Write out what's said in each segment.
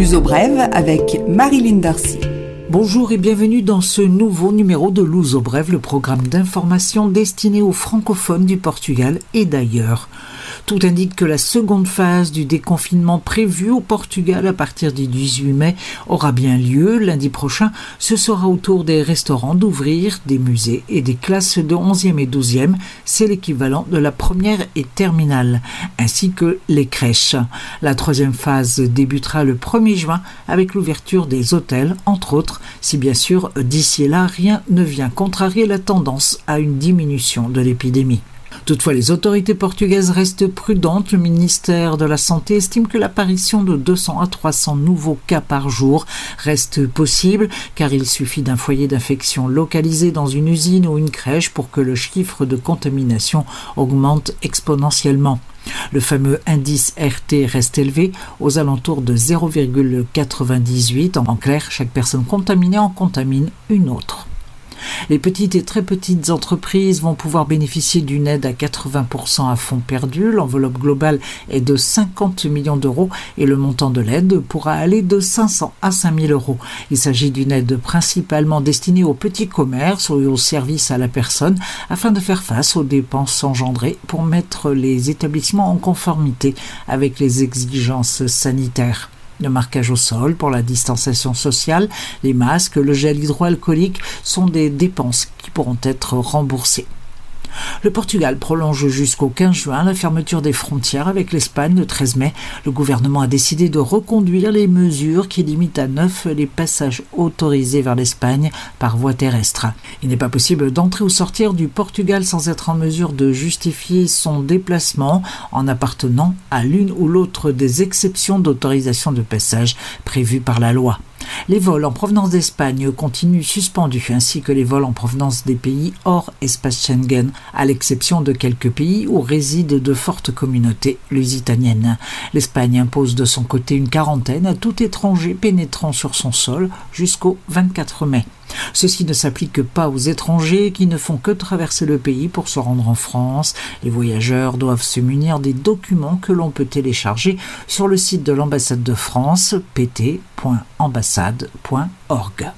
L'uso brève avec Marilyn Darcy. Bonjour et bienvenue dans ce nouveau numéro de Luso Brève, le programme d'information destiné aux francophones du Portugal et d'ailleurs. Tout indique que la seconde phase du déconfinement prévu au Portugal à partir du 18 mai aura bien lieu lundi prochain. Ce sera au tour des restaurants d'ouvrir, des musées et des classes de 11e et 12e. C'est l'équivalent de la première et terminale, ainsi que les crèches. La troisième phase débutera le 1er juin avec l'ouverture des hôtels, entre autres, si bien sûr d'ici là rien ne vient contrarier la tendance à une diminution de l'épidémie. Toutefois, les autorités portugaises restent prudentes. Le ministère de la Santé estime que l'apparition de 200 à 300 nouveaux cas par jour reste possible, car il suffit d'un foyer d'infection localisé dans une usine ou une crèche pour que le chiffre de contamination augmente exponentiellement. Le fameux indice RT reste élevé aux alentours de 0,98. En clair, chaque personne contaminée en contamine une autre. Les petites et très petites entreprises vont pouvoir bénéficier d'une aide à 80% à fonds perdu. L'enveloppe globale est de 50 millions d'euros et le montant de l'aide pourra aller de 500 à 5000 euros. Il s'agit d'une aide principalement destinée aux petits commerces ou aux services à la personne afin de faire face aux dépenses engendrées pour mettre les établissements en conformité avec les exigences sanitaires le marquage au sol pour la distanciation sociale, les masques, le gel hydroalcoolique sont des dépenses qui pourront être remboursées. Le Portugal prolonge jusqu'au 15 juin la fermeture des frontières avec l'Espagne le 13 mai. Le gouvernement a décidé de reconduire les mesures qui limitent à neuf les passages autorisés vers l'Espagne par voie terrestre. Il n'est pas possible d'entrer ou sortir du Portugal sans être en mesure de justifier son déplacement en appartenant à l'une ou l'autre des exceptions d'autorisation de passage prévues par la loi. Les vols en provenance d'Espagne continuent suspendus, ainsi que les vols en provenance des pays hors espace Schengen, à l'exception de quelques pays où résident de fortes communautés lusitaniennes. L'Espagne impose de son côté une quarantaine à tout étranger pénétrant sur son sol jusqu'au 24 mai. Ceci ne s'applique pas aux étrangers qui ne font que traverser le pays pour se rendre en France. Les voyageurs doivent se munir des documents que l'on peut télécharger sur le site de l'ambassade de France pt.ambassade.org.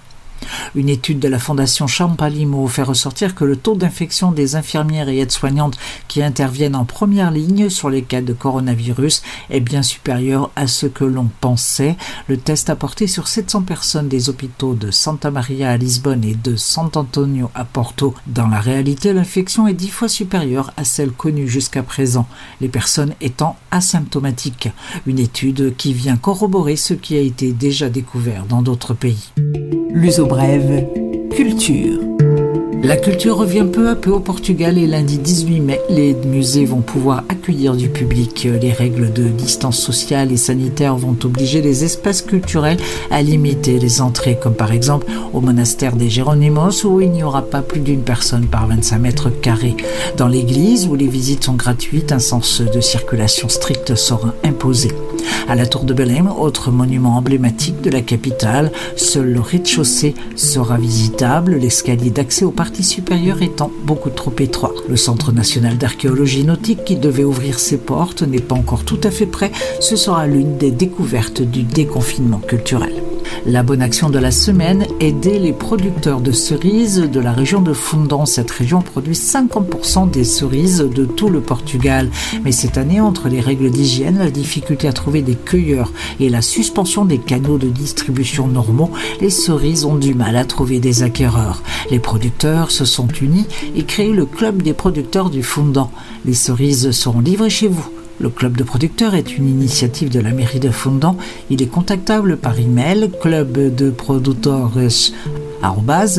Une étude de la Fondation Champalimo fait ressortir que le taux d'infection des infirmières et aides-soignantes qui interviennent en première ligne sur les cas de coronavirus est bien supérieur à ce que l'on pensait. Le test apporté sur 700 personnes des hôpitaux de Santa Maria à Lisbonne et de Sant'Antonio à Porto. Dans la réalité, l'infection est dix fois supérieure à celle connue jusqu'à présent, les personnes étant asymptomatiques. Une étude qui vient corroborer ce qui a été déjà découvert dans d'autres pays. Brève, culture. La culture revient peu à peu au Portugal et lundi 18 mai, les musées vont pouvoir accueillir du public. Les règles de distance sociale et sanitaire vont obliger les espaces culturels à limiter les entrées, comme par exemple au monastère des Géronimos où il n'y aura pas plus d'une personne par 25 mètres carrés. Dans l'église où les visites sont gratuites, un sens de circulation strict sera imposé. À la tour de Belém, autre monument emblématique de la capitale, seul le rez-de-chaussée sera visitable, l'escalier d'accès au supérieur étant beaucoup trop étroit. Le Centre national d'archéologie nautique qui devait ouvrir ses portes n'est pas encore tout à fait prêt. Ce sera l'une des découvertes du déconfinement culturel. La bonne action de la semaine, aider les producteurs de cerises de la région de Fundão. Cette région produit 50% des cerises de tout le Portugal. Mais cette année, entre les règles d'hygiène, la difficulté à trouver des cueilleurs et la suspension des canaux de distribution normaux, les cerises ont du mal à trouver des acquéreurs. Les producteurs se sont unis et créé le club des producteurs du Fundão. Les cerises seront livrées chez vous. Le club de producteurs est une initiative de la mairie de Fondant. Il est contactable par email club de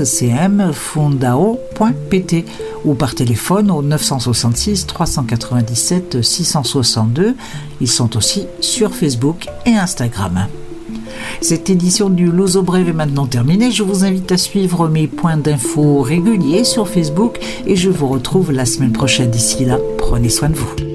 cmfundao.pt ou par téléphone au 966 397 662. Ils sont aussi sur Facebook et Instagram. Cette édition du Luso Brève est maintenant terminée. Je vous invite à suivre mes points d'infos réguliers sur Facebook et je vous retrouve la semaine prochaine. D'ici là, prenez soin de vous.